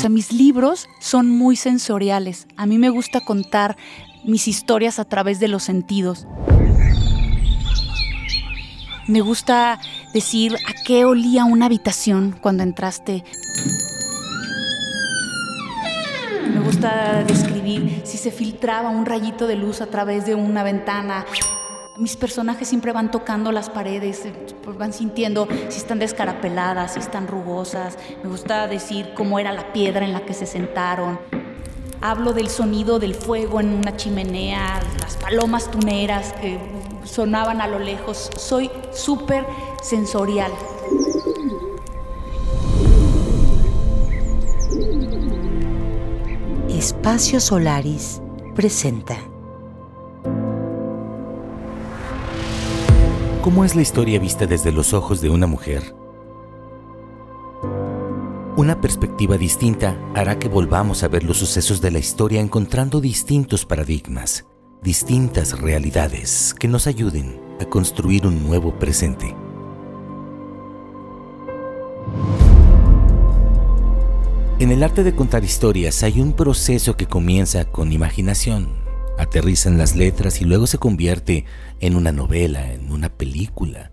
sea, mis libros son muy sensoriales. A mí me gusta contar mis historias a través de los sentidos. Me gusta decir a qué olía una habitación cuando entraste. Me gusta describir si se filtraba un rayito de luz a través de una ventana. Mis personajes siempre van tocando las paredes, eh, pues van sintiendo si están descarapeladas, si están rugosas. Me gusta decir cómo era la piedra en la que se sentaron. Hablo del sonido del fuego en una chimenea, las palomas tuneras que sonaban a lo lejos. Soy súper sensorial. Espacio Solaris presenta. ¿Cómo es la historia vista desde los ojos de una mujer? Una perspectiva distinta hará que volvamos a ver los sucesos de la historia encontrando distintos paradigmas, distintas realidades que nos ayuden a construir un nuevo presente. En el arte de contar historias hay un proceso que comienza con imaginación, aterriza en las letras y luego se convierte en una novela, en una película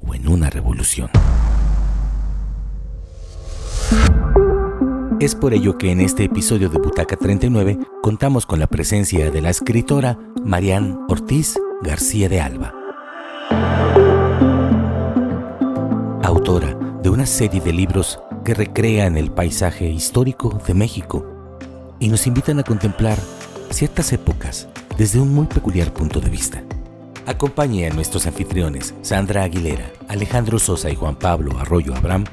o en una revolución. Es por ello que en este episodio de Butaca 39 contamos con la presencia de la escritora Marianne Ortiz García de Alba. Autora de una serie de libros que recrean el paisaje histórico de México y nos invitan a contemplar ciertas épocas desde un muy peculiar punto de vista. Acompañe a nuestros anfitriones Sandra Aguilera, Alejandro Sosa y Juan Pablo Arroyo Abraham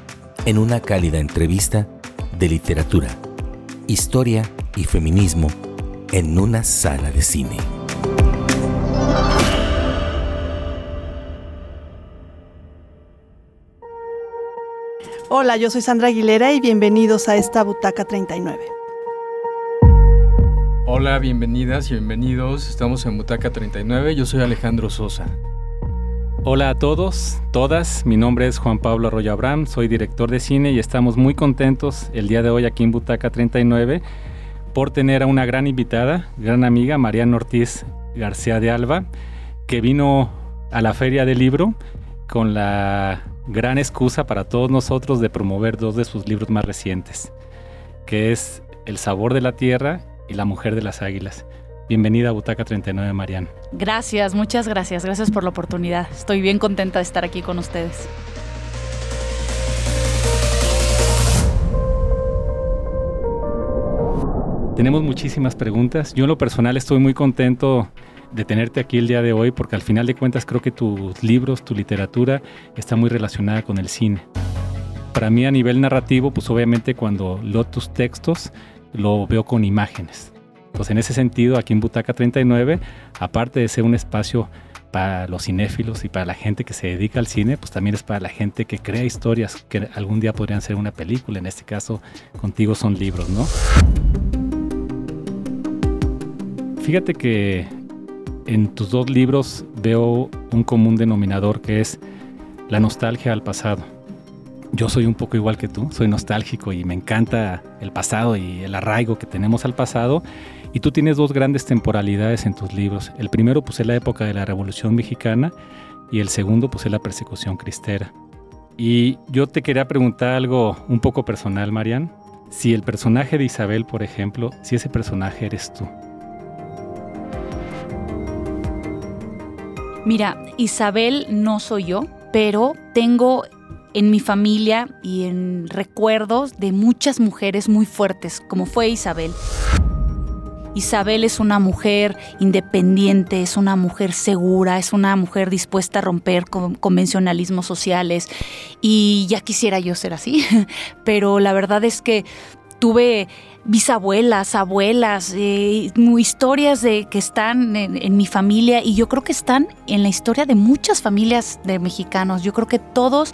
en una cálida entrevista de literatura, historia y feminismo en una sala de cine. Hola, yo soy Sandra Aguilera y bienvenidos a esta Butaca 39. Hola, bienvenidas y bienvenidos. Estamos en Butaca 39. Yo soy Alejandro Sosa. Hola a todos, todas. Mi nombre es Juan Pablo Arroyo Abraham, soy director de cine y estamos muy contentos el día de hoy aquí en Butaca 39 por tener a una gran invitada, gran amiga, Mariana Ortiz García de Alba, que vino a la Feria del Libro con la gran excusa para todos nosotros de promover dos de sus libros más recientes, que es El sabor de la tierra y La mujer de las águilas. Bienvenida a Butaca 39, Marian. Gracias, muchas gracias. Gracias por la oportunidad. Estoy bien contenta de estar aquí con ustedes. Tenemos muchísimas preguntas. Yo en lo personal estoy muy contento de tenerte aquí el día de hoy porque al final de cuentas creo que tus libros, tu literatura está muy relacionada con el cine. Para mí a nivel narrativo, pues obviamente cuando leo tus textos lo veo con imágenes pues en ese sentido, aquí en Butaca 39, aparte de ser un espacio para los cinéfilos y para la gente que se dedica al cine, pues también es para la gente que crea historias que algún día podrían ser una película. En este caso, contigo son libros, ¿no? Fíjate que en tus dos libros veo un común denominador que es la nostalgia al pasado. Yo soy un poco igual que tú, soy nostálgico y me encanta el pasado y el arraigo que tenemos al pasado y tú tienes dos grandes temporalidades en tus libros. El primero pues es la época de la Revolución Mexicana y el segundo pues es la persecución cristera. Y yo te quería preguntar algo un poco personal, Marian. Si el personaje de Isabel, por ejemplo, si ese personaje eres tú. Mira, Isabel no soy yo, pero tengo en mi familia y en recuerdos de muchas mujeres muy fuertes, como fue Isabel. Isabel es una mujer independiente, es una mujer segura, es una mujer dispuesta a romper con convencionalismos sociales y ya quisiera yo ser así, pero la verdad es que tuve bisabuelas, abuelas, eh, historias de, que están en, en, mi familia y yo creo que están en la historia de muchas familias de mexicanos. Yo creo que todos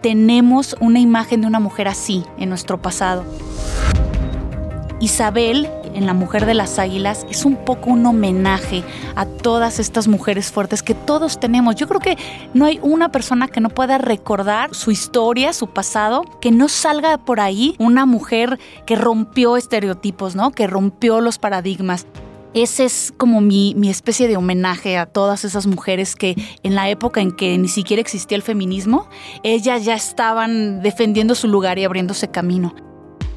tenemos una imagen de una mujer así en nuestro pasado. Isabel en La Mujer de las Águilas es un poco un homenaje a todas estas mujeres fuertes que todos tenemos. Yo creo que no hay una persona que no pueda recordar su historia, su pasado, que no salga por ahí una mujer que rompió estereotipos, ¿no? Que rompió los paradigmas. Ese es como mi, mi, especie de homenaje a todas esas mujeres que en la época en que ni siquiera existía el feminismo, ellas ya estaban defendiendo su lugar y abriéndose camino.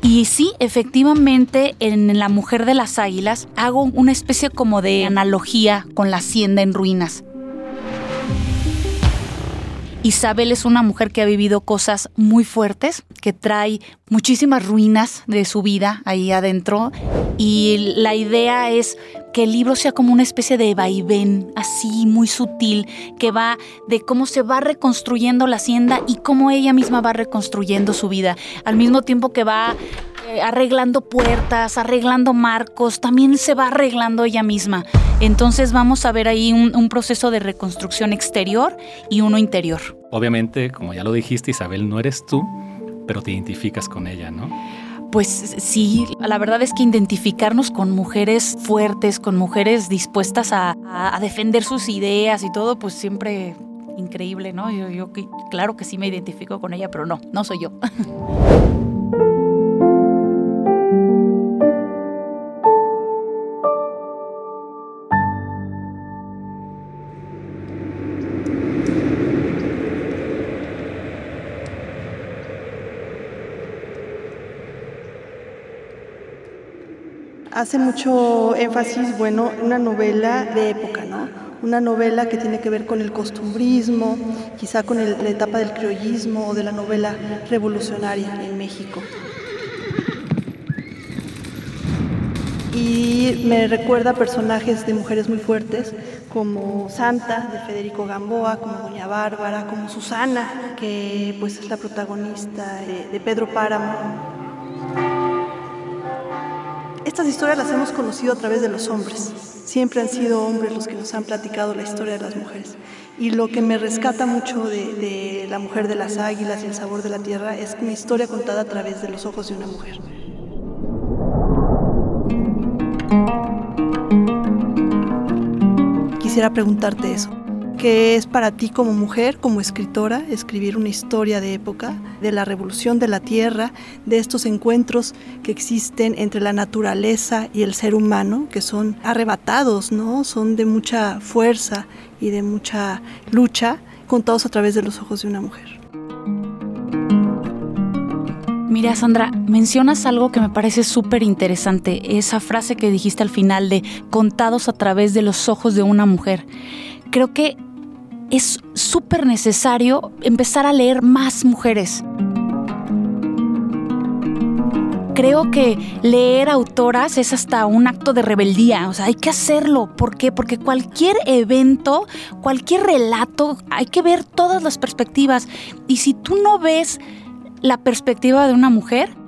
Y sí, efectivamente, en La Mujer de las Águilas hago una especie como de analogía con la hacienda en ruinas. Isabel es una mujer que ha vivido cosas muy fuertes, que trae muchísimas ruinas de su vida ahí adentro. Y la idea es que el libro sea como una especie de vaivén, así muy sutil, que va de cómo se va reconstruyendo la hacienda y cómo ella misma va reconstruyendo su vida, al mismo tiempo que va eh, arreglando puertas, arreglando marcos, también se va arreglando ella misma. Entonces vamos a ver ahí un, un proceso de reconstrucción exterior y uno interior. Obviamente, como ya lo dijiste, Isabel, no eres tú, pero te identificas con ella, ¿no? Pues sí, la verdad es que identificarnos con mujeres fuertes, con mujeres dispuestas a, defender sus ideas y todo, pues siempre increíble, ¿no? Yo, yo claro que sí me identifico con ella, pero no, no soy yo. hace mucho énfasis, bueno, una novela de época, ¿no? Una novela que tiene que ver con el costumbrismo, quizá con la etapa del criollismo o de la novela revolucionaria en México. Y me recuerda personajes de mujeres muy fuertes, como Santa de Federico Gamboa, como Doña Bárbara, como Susana, que pues es la protagonista de, de Pedro Páramo estas historias las hemos conocido a través de los hombres. Siempre han sido hombres los que nos han platicado la historia de las mujeres. Y lo que me rescata mucho de, La mujer de las águilas y el sabor de la tierra es una historia contada a través de los ojos de una mujer. Quisiera preguntarte eso. ¿Qué es para ti como mujer, como escritora, escribir una historia de época, de la revolución de la tierra, de estos encuentros que existen entre la naturaleza y el ser humano, que son arrebatados, ¿no? Son de mucha fuerza y de mucha lucha, contados a través de los ojos de una mujer. Mira, Sandra, mencionas algo que me parece súper interesante, esa frase que dijiste al final de contados a través de los ojos de una mujer. Creo que es súper necesario empezar a leer más mujeres. Creo que leer autoras es hasta un acto de rebeldía, o sea, hay que hacerlo. ¿Por qué? Porque cualquier evento, cualquier relato, hay que ver todas las perspectivas. Y si tú no ves la perspectiva de una mujer,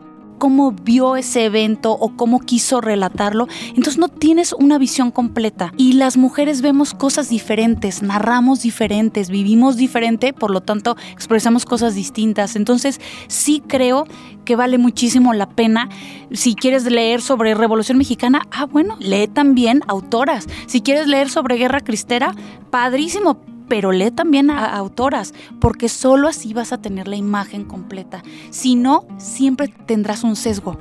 cómo vio ese evento o cómo quiso relatarlo, entonces no tienes una visión completa. Y las mujeres vemos cosas diferentes, narramos diferentes, vivimos diferente, por lo tanto expresamos cosas distintas. Entonces sí creo que vale muchísimo la pena. Si quieres leer sobre Revolución Mexicana, ah, bueno, lee también autoras. Si quieres leer sobre Guerra Cristera, padrísimo, pero lee también a autoras, porque solo así vas a tener la imagen completa. Si no, siempre tendrás un sesgo.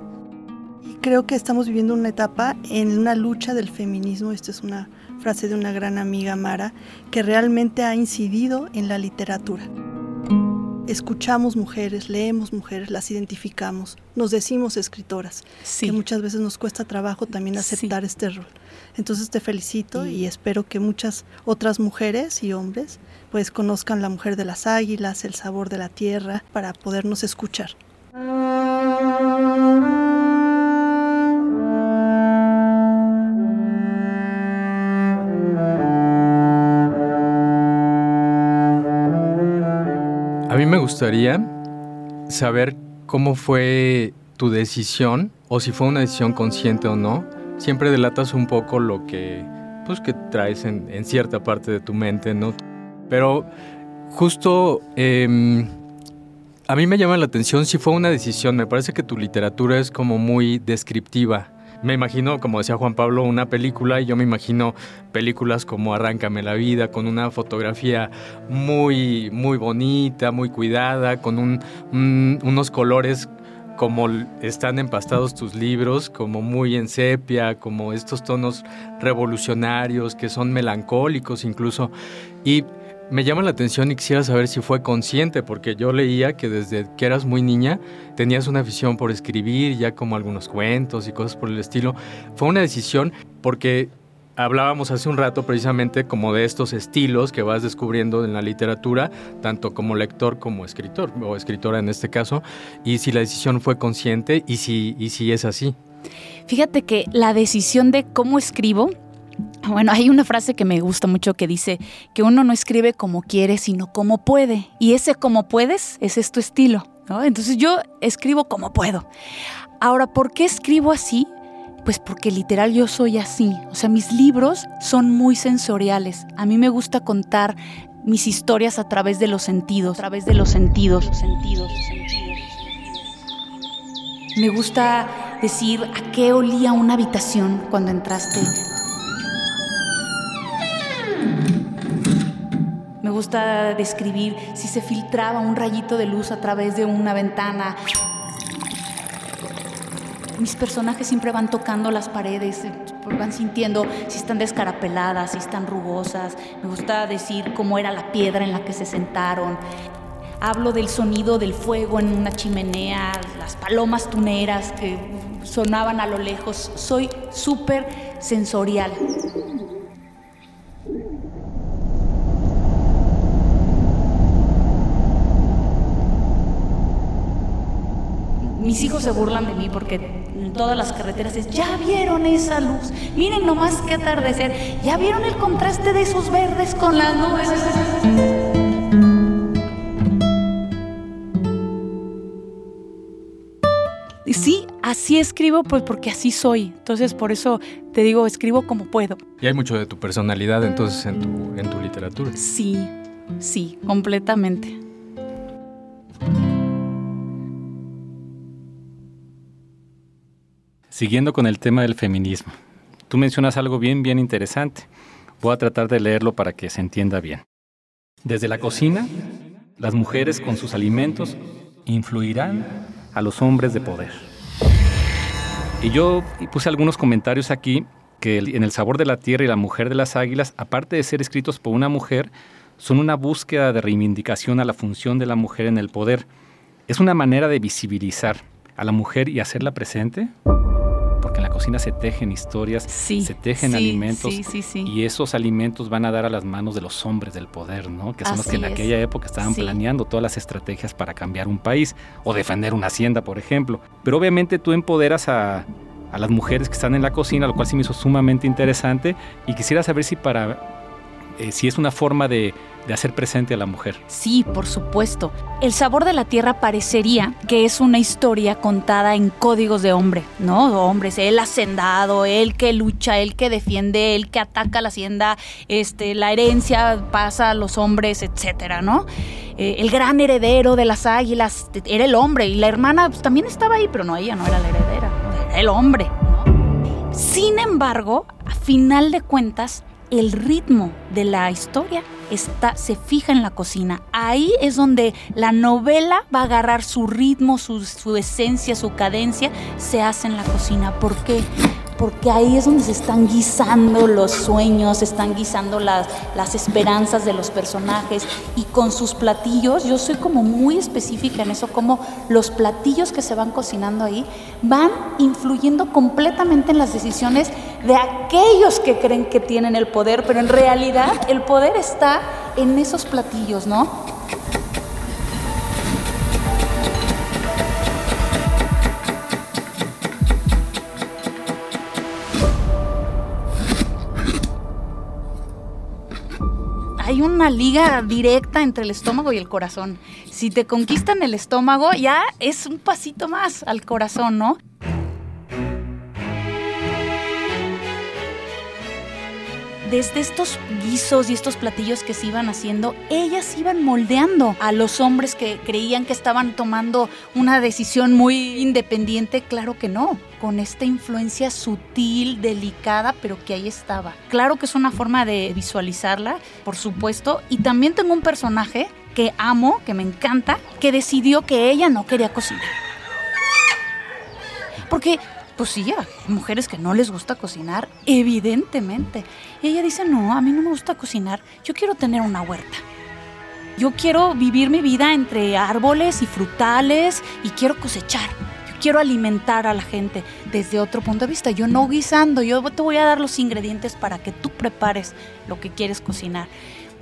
Y creo que estamos viviendo una etapa en una lucha del feminismo, esta es una frase de una gran amiga Mara, que realmente ha incidido en la literatura. Escuchamos mujeres, leemos mujeres, las identificamos, nos decimos escritoras, que muchas veces nos cuesta trabajo también aceptar este rol. Entonces te felicito y espero que muchas otras mujeres y hombres pues conozcan la mujer de las águilas, el sabor de la tierra, para podernos escuchar. Mí me gustaría saber cómo fue tu decisión o si fue una decisión consciente o no. Siempre delatas un poco lo que, pues, que traes en, cierta parte de tu mente, ¿no? Pero justo em, a mí me llama la atención si fue una decisión, me parece que tu literatura es como muy descriptiva, me imagino, como decía Juan Pablo, una película y yo me imagino películas como Arráncame la vida, con una fotografía muy, muy bonita, muy cuidada, con unos colores como están empastados tus libros, como muy en sepia, como estos tonos revolucionarios que son melancólicos incluso. Y me llama la atención y quisiera saber si fue consciente, porque yo leía que desde que eras muy niña tenías una afición por escribir, ya como algunos cuentos y cosas por el estilo. Fue una decisión porque hablábamos hace un rato precisamente como de estos estilos que vas descubriendo en la literatura, tanto como lector como escritor, o escritora en este caso, y si la decisión fue consciente y si, y si es así. Fíjate que la decisión de cómo escribo bueno, hay una frase que me gusta mucho que dice que uno no escribe como quiere, sino como puede. Y ese como puedes, es tu estilo. Entonces yo escribo como puedo. Ahora, ¿por qué escribo así? Pues porque literal yo soy así. O sea, mis libros son muy sensoriales. A mí me gusta contar mis historias a través de los sentidos, a través de los sentidos, sentidos, los sentidos. Me gusta decir a qué olía una habitación cuando entraste Me gusta describir si se filtraba un rayito de luz a través de una ventana. Mis personajes siempre van tocando las paredes, eh, van sintiendo si están descarapeladas, si están rugosas. Me gusta decir cómo era la piedra en la que se sentaron. Hablo del sonido del fuego en una chimenea, las palomas tuneras que sonaban a lo lejos. Soy súper sensorial. Mis hijos se burlan de mí porque en todas las carreteras es, ya vieron esa luz, miren nomás qué atardecer, ya vieron el contraste de esos verdes con las nubes. Y sí, así escribo, pues porque así soy. Entonces, por eso te digo, escribo como puedo. Y hay mucho de tu personalidad entonces en tu, en tu literatura. Sí, sí, completamente. Siguiendo con el tema del feminismo, tú mencionas algo bien, bien interesante. Voy a tratar de leerlo para que se entienda bien. Desde la cocina, las mujeres con sus alimentos influirán a los hombres de poder. Y yo puse algunos comentarios aquí que en El sabor de la tierra y La mujer de las águilas, aparte de ser escritos por una mujer, son una búsqueda de reivindicación a la función de la mujer en el poder. Es una manera de visibilizar a la mujer y hacerla presente cocina se tejen historias, se tejen alimentos y esos alimentos van a dar a las manos de los hombres del poder, ¿no? Que son los que en aquella época estaban planeando todas las estrategias para cambiar un país o defender una hacienda, por ejemplo. Pero obviamente tú empoderas a, a las mujeres que están en la cocina, lo cual sí me hizo sumamente interesante y quisiera saber si para eh, si es una forma de, hacer presente a la mujer. Sí, por supuesto. El sabor de la tierra parecería que es una historia contada en códigos de hombre, ¿no? Hombres, el hacendado, el que lucha, el que defiende, el que ataca la hacienda, este, la herencia pasa a los hombres, etcétera, ¿no? Eh, el gran heredero de las águilas era el hombre y la hermana pues, también estaba ahí, pero no, ella no era la heredera, era el hombre. Sin embargo, a final de cuentas, el ritmo de la historia está, se fija en la cocina. Ahí es donde la novela va a agarrar su ritmo, su, esencia, su cadencia, se hace en la cocina. ¿Por qué? porque ahí es donde se están guisando los sueños, se están guisando las, las esperanzas de los personajes y con sus platillos, yo soy como muy específica en eso, como los platillos que se van cocinando ahí van influyendo completamente en las decisiones de aquellos que creen que tienen el poder, pero en realidad el poder está en esos platillos, ¿no? hay una liga directa entre el estómago y el corazón. Si te conquistan el estómago, ya es un pasito más al corazón, ¿no? Desde estos guisos y estos platillos que se iban haciendo, ellas iban moldeando a los hombres que creían que estaban tomando una decisión muy independiente. Claro que no, con esta influencia sutil, delicada, pero que ahí estaba. Claro que es una forma de visualizarla, por supuesto. Y también tengo un personaje que amo, que me encanta, que decidió que ella no quería cocinar. Porque pues sí, hay mujeres que no les gusta cocinar, evidentemente. Y ella dice, no, a mí no me gusta cocinar, yo quiero tener una huerta. Yo quiero vivir mi vida entre árboles y frutales y quiero cosechar. Yo quiero alimentar a la gente desde otro punto de vista. Yo no guisando, yo te voy a dar los ingredientes para que tú prepares lo que quieres cocinar.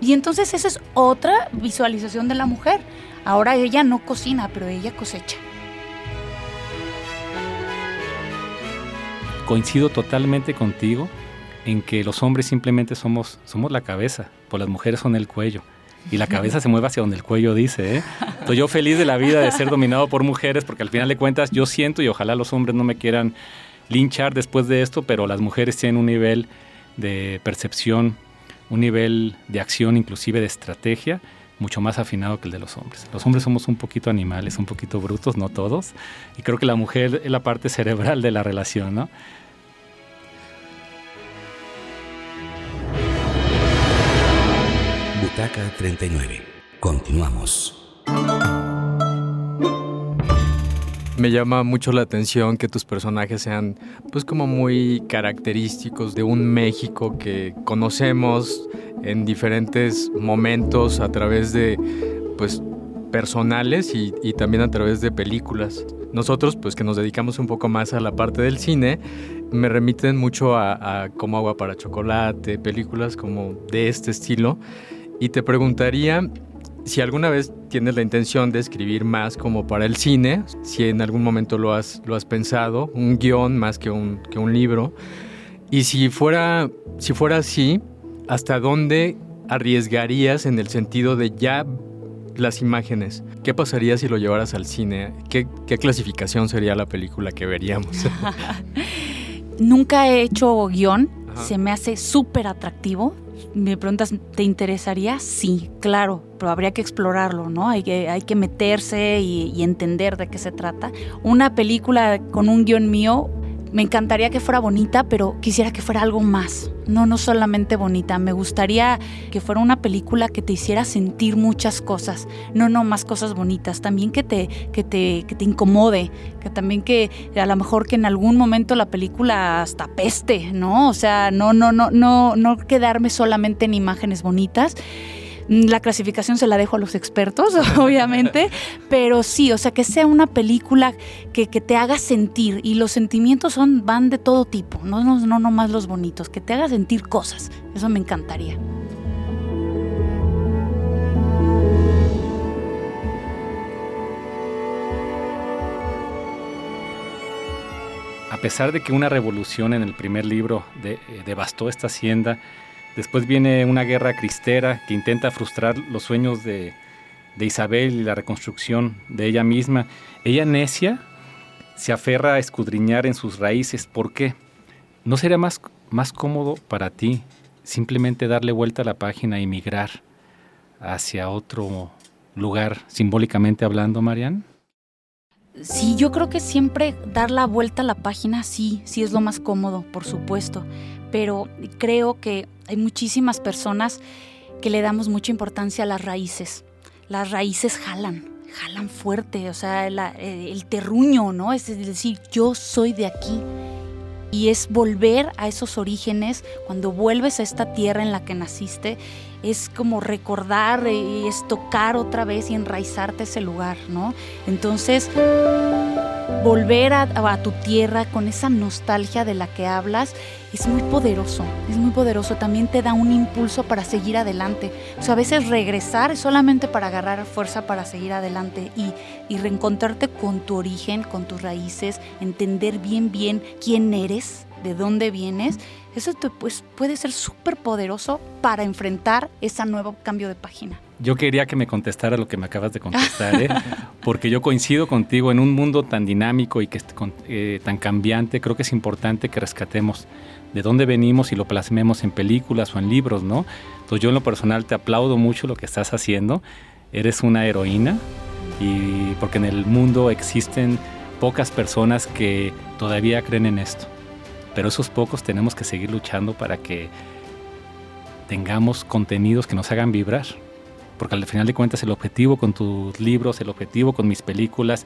Y entonces esa es otra visualización de la mujer. Ahora ella no cocina, pero ella cosecha. Coincido totalmente contigo en que los hombres simplemente somos, somos la cabeza, pues las mujeres son el cuello. Y la cabeza se mueve hacia donde el cuello dice. ¿eh? Entonces yo feliz de la vida de ser dominado por mujeres, porque al final de cuentas yo siento y ojalá los hombres no me quieran linchar después de esto, pero las mujeres tienen un nivel de percepción, un nivel de acción, inclusive de estrategia, mucho más afinado que el de los hombres. Los hombres somos un poquito animales, un poquito brutos, no todos, y creo que la mujer es la parte cerebral de la relación, ¿no? Butaca 39. Continuamos. Me llama mucho la atención que tus personajes sean pues como muy característicos de un México que conocemos en diferentes momentos a través de pues personales y, también a través de películas. Nosotros, pues que nos dedicamos un poco más a la parte del cine, me remiten mucho a, a Como agua para chocolate, películas como de este estilo. Y te preguntaría si alguna vez tienes la intención de escribir más como para el cine, si en algún momento lo has, lo has pensado, un guion más que un, que un libro, y si fuera, si fuera así, ¿hasta dónde arriesgarías en el sentido de ya las imágenes? ¿Qué pasaría si lo llevaras al cine? ¿Qué, qué clasificación sería la película que veríamos? Nunca he hecho guion, se me hace súper atractivo me preguntas, ¿te interesaría? Sí, claro, pero habría que explorarlo, ¿no? Hay que, hay que meterse y, y entender de qué se trata. Una película con un guion mío me encantaría que fuera bonita, pero quisiera que fuera algo más. No, no solamente bonita. Me gustaría que fuera una película que te hiciera sentir muchas cosas. No, no, más cosas bonitas. También que te, que te, que te incomode. Que también que a lo mejor que en algún momento la película hasta peste, ¿no? O sea, no, no, no, no, no quedarme solamente en imágenes bonitas. La clasificación se la dejo a los expertos, obviamente, pero sí, o sea, que sea una película que, te haga sentir, y los sentimientos son, van de todo tipo, no, no, no nomás los bonitos, que te haga sentir cosas, eso me encantaría. A pesar de que una revolución en el primer libro eh, devastó esta hacienda, Después viene una guerra cristera que intenta frustrar los sueños de, Isabel y la reconstrucción de ella misma. Ella necia se aferra a escudriñar en sus raíces. ¿Por qué? ¿No sería más, más cómodo para ti simplemente darle vuelta a la página y migrar hacia otro lugar, simbólicamente hablando, Marian? Sí, yo creo que siempre dar la vuelta a la página, sí, sí es lo más cómodo, por supuesto pero creo que hay muchísimas personas que le damos mucha importancia a las raíces. Las raíces jalan, jalan fuerte, o sea, eh, el terruño, ¿no? Es decir, yo soy de aquí. Y es volver a esos orígenes, cuando vuelves a esta tierra en la que naciste, es como recordar y es tocar otra vez y enraizarte ese lugar, ¿no? Entonces, volver a, tu tierra con esa nostalgia de la que hablas es muy poderoso, es muy poderoso, también te da un impulso para seguir adelante. O sea, a veces regresar es solamente para agarrar fuerza para seguir adelante y, reencontrarte con tu origen, con tus raíces, entender bien, bien quién eres, de dónde vienes, eso te, pues, puede ser súper poderoso para enfrentar ese nuevo cambio de página. Yo quería que me contestara lo que me acabas de contestar, ¿eh? porque yo coincido contigo en un mundo tan dinámico y que eh, tan cambiante, creo que es importante que rescatemos de dónde venimos y lo plasmemos en películas o en libros, ¿no? Entonces yo en lo personal te aplaudo mucho lo que estás haciendo, eres una heroína y porque en el mundo existen pocas personas que todavía creen en esto, pero esos pocos tenemos que seguir luchando para que tengamos contenidos que nos hagan vibrar porque al final de cuentas el objetivo con tus libros, el objetivo con mis películas,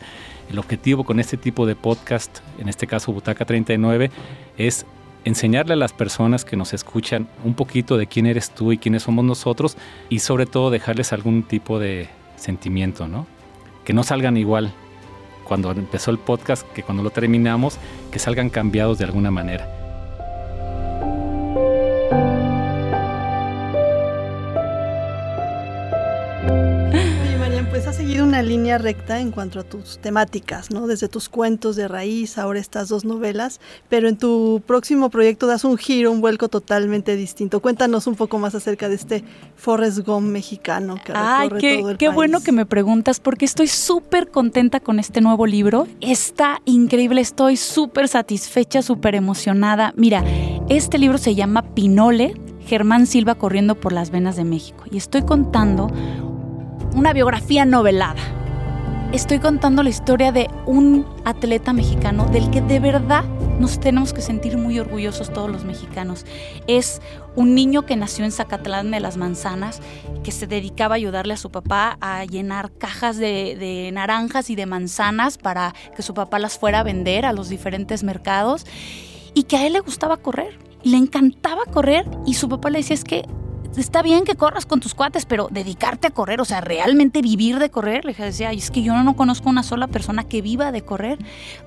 el objetivo con este tipo de podcast, en este caso Butaca 39, es enseñarle a las personas que nos escuchan un poquito de quién eres tú y quiénes somos nosotros y sobre todo dejarles algún tipo de sentimiento, ¿no? Que no salgan igual cuando empezó el podcast que cuando lo terminamos, que salgan cambiados de alguna manera. Seguido una línea recta en cuanto a tus temáticas, ¿no? Desde tus cuentos de raíz, ahora estas dos novelas, pero en tu próximo proyecto das un giro, un vuelco totalmente distinto. Cuéntanos un poco más acerca de este Forrest Gump mexicano que Ay, recorre qué, todo el qué país. bueno que me preguntas porque estoy súper contenta con este nuevo libro. Está increíble, estoy súper satisfecha, súper emocionada. Mira, este libro se llama Pinole, Germán Silva corriendo por las venas de México. Y estoy contando una biografía novelada. Estoy contando la historia de un atleta mexicano del que de verdad nos tenemos que sentir muy orgullosos todos los mexicanos. Es un niño que nació en Zacatlán de las Manzanas, que se dedicaba a ayudarle a su papá a llenar cajas de, naranjas y de manzanas para que su papá las fuera a vender a los diferentes mercados y que a él le gustaba correr. Le encantaba correr y su papá le decía es que está bien que corras con tus cuates, pero dedicarte a correr, o sea, realmente vivir de correr, le decía, es que yo no conozco una sola persona que viva de correr.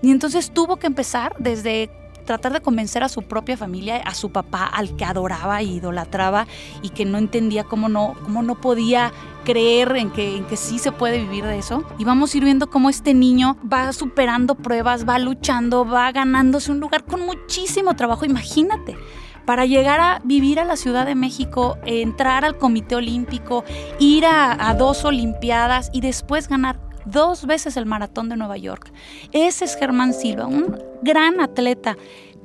Y entonces tuvo que empezar desde tratar de convencer a su propia familia, a su papá, al que adoraba e idolatraba y que no entendía cómo no, cómo no podía creer en que, en que sí se puede vivir de eso. Y vamos a ir viendo cómo este niño va superando pruebas, va luchando, va ganándose un lugar con muchísimo trabajo. Imagínate para llegar a vivir a la Ciudad de México, entrar al Comité Olímpico, ir a, dos Olimpiadas y después ganar dos veces el Maratón de Nueva York. Ese es Germán Silva, un gran atleta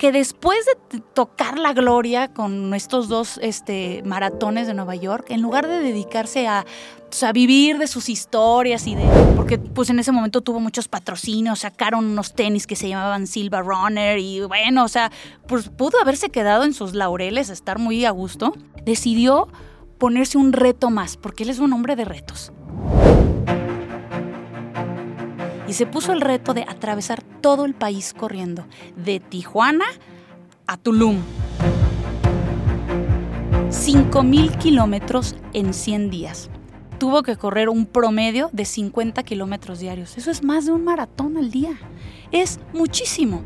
que después de tocar la gloria con estos dos este, maratones de Nueva York, en lugar de dedicarse a, pues, a, vivir de sus historias y de... Porque pues en ese momento tuvo muchos patrocinios, sacaron unos tenis que se llamaban Silva Runner y bueno, o sea, pues pudo haberse quedado en sus laureles, estar muy a gusto. Decidió ponerse un reto más, porque él es un hombre de retos y se puso el reto de atravesar todo el país corriendo, de Tijuana a Tulum. 5.000 kilómetros en 100 días. Tuvo que correr un promedio de 50 kilómetros diarios. Eso es más de un maratón al día. Es muchísimo.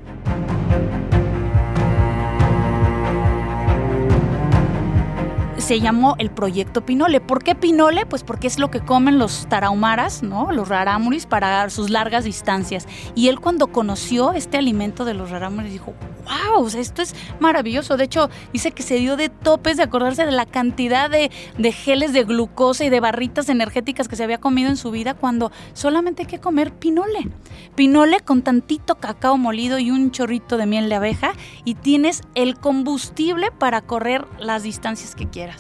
Se llamó el proyecto Pinole. ¿Por qué Pinole? Pues porque es lo que comen los tarahumaras, ¿no? Los rarámuris para sus largas distancias. Y él cuando conoció este alimento de los rarámuris dijo, wow, esto es maravilloso. De hecho, dice que se dio de topes de acordarse de la cantidad de, de geles de glucosa y de barritas energéticas que se había comido en su vida cuando solamente hay que comer pinole. Pinole con tantito cacao molido y un chorrito de miel de abeja y tienes el combustible para correr las distancias que quieras.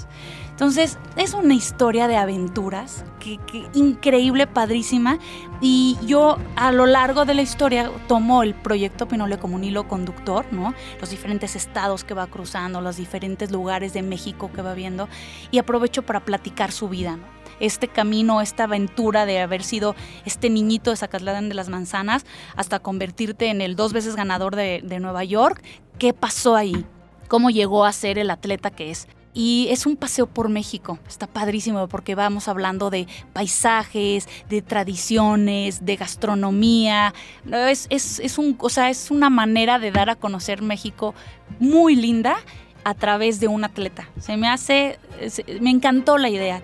Entonces, es una historia de aventuras, que, increíble, padrísima. Y yo a lo largo de la historia tomo el proyecto Pinole como un hilo conductor, ¿no? Los diferentes estados que va cruzando, los diferentes lugares de México que va viendo. Y aprovecho para platicar su vida. Este camino, esta aventura de haber sido este niñito de Zacatlán de las Manzanas hasta convertirte en el dos veces ganador de, de Nueva York. ¿Qué pasó ahí? ¿Cómo llegó a ser el atleta que es? Y es un paseo por México. Está padrísimo porque vamos hablando de paisajes, de tradiciones, de gastronomía. Es, es, un, o sea, es una manera de dar a conocer México muy linda a través de un atleta. Se me hace, me encantó la idea.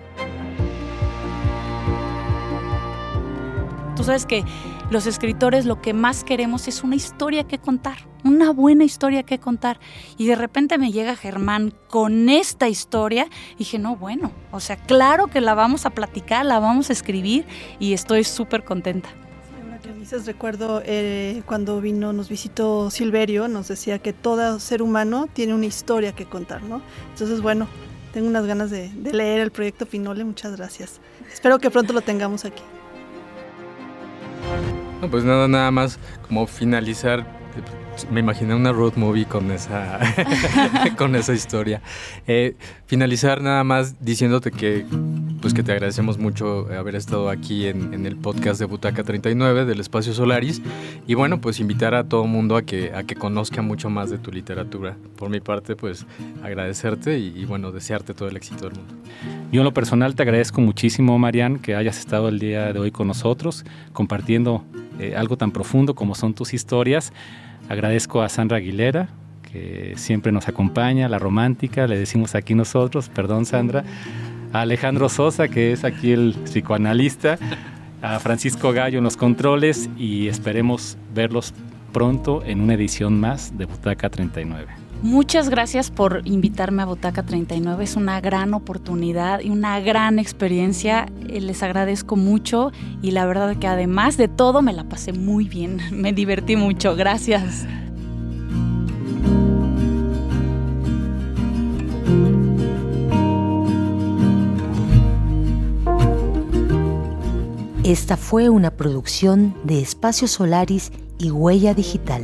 Tú sabes que los escritores lo que más queremos es una historia que contar, una buena historia que contar. Y de repente me llega Germán con esta historia y dije, no, bueno, o sea, claro que la vamos a platicar, la vamos a escribir y estoy súper contenta. recuerdo eh, cuando vino, nos visitó Silverio, nos decía que todo ser humano tiene una historia que contar, ¿no? Entonces, bueno, tengo unas ganas de, de leer el proyecto Pinole, muchas gracias. Espero que pronto lo tengamos aquí. No, pues nada, nada más como finalizar. Me imaginé una road movie con esa, con esa historia. Eh, finalizar nada más diciéndote que, pues que te agradecemos mucho haber estado aquí en, en, el podcast de Butaca 39 del Espacio Solaris. Y bueno, pues invitar a todo mundo a que, a que conozca mucho más de tu literatura. Por mi parte, pues agradecerte y, y bueno, desearte todo el éxito del mundo. Yo en lo personal te agradezco muchísimo, Marian, que hayas estado el día de hoy con nosotros, compartiendo eh, algo tan profundo como son tus historias. Agradezco a Sandra Aguilera, que siempre nos acompaña, la romántica, le decimos aquí nosotros, perdón Sandra, a Alejandro Sosa, que es aquí el psicoanalista, a Francisco Gallo en los controles y esperemos verlos pronto en una edición más de Butaca 39. Muchas gracias por invitarme a Botaca 39. Es una gran oportunidad y una gran experiencia. Eh, les agradezco mucho y la verdad que además de todo me la pasé muy bien. Me divertí mucho. Gracias. Esta fue una producción de Espacio Solaris y Huella Digital.